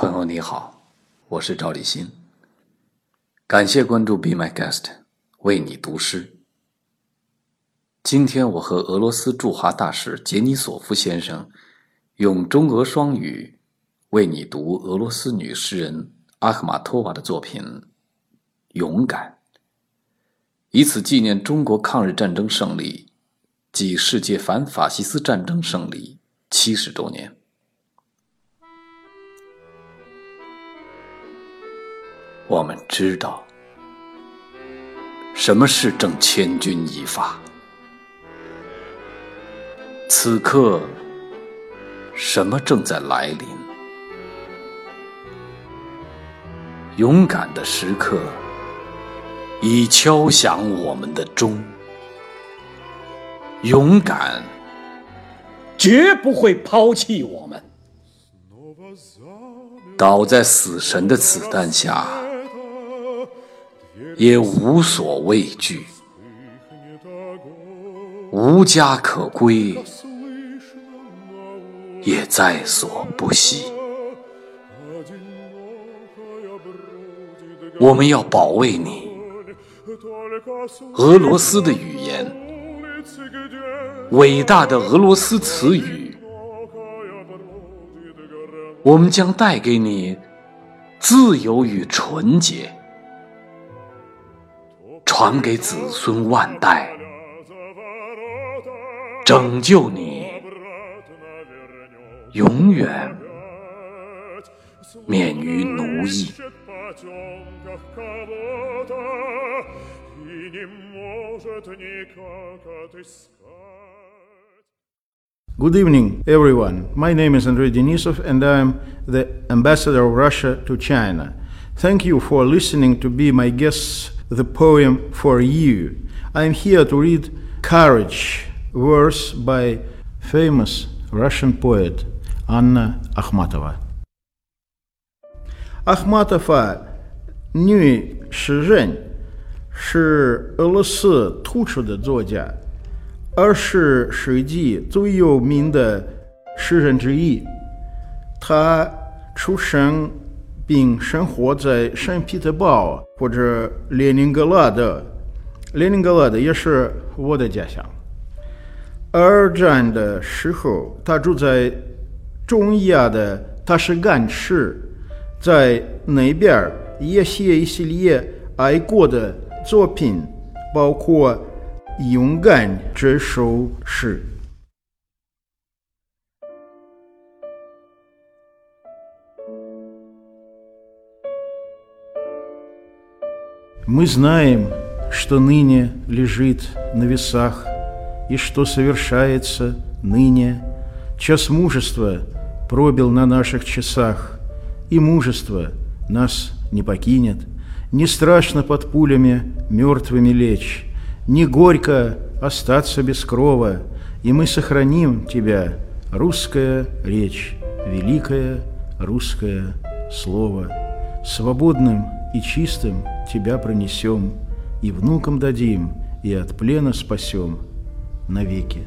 朋友你好，我是赵立新。感谢关注 Be My Guest，为你读诗。今天我和俄罗斯驻华大使杰尼索夫先生用中俄双语为你读俄罗斯女诗人阿赫玛托娃的作品《勇敢》，以此纪念中国抗日战争胜利暨世界反法西斯战争胜利七十周年。我们知道，什么是正千钧一发。此刻，什么正在来临？勇敢的时刻已敲响我们的钟。勇敢，绝不会抛弃我们。倒在死神的子弹下。也无所畏惧，无家可归，也在所不惜。我们要保卫你，俄罗斯的语言，伟大的俄罗斯词语，我们将带给你自由与纯洁。传给子孙万代，拯救你，永远免于奴役。Good evening, everyone. My name is Andrei Denisov, and I'm the ambassador of Russia to China. Thank you for listening to be my guests the poem for you. I'm here to read Courage, verse by famous Russian poet Anna Akhmatova. Akhmatova 女诗人，是俄罗斯突出的作家，二十世纪最有名的诗人之一。她出生 并生活在圣彼得堡或者列宁格勒的，列宁格勒的也是我的家乡。二战的时候，他住在中亚的塔什干市，在那边也写一系列爱国的作品，包括《勇敢》这首诗。Мы знаем, что ныне лежит на весах, И что совершается ныне. Час мужества пробил на наших часах, И мужество нас не покинет. Не страшно под пулями мертвыми лечь, Не горько остаться без крова, И мы сохраним тебя, русская речь, Великое русское слово, Свободным и чистым тебя пронесем, и внукам дадим, и от плена спасем навеки.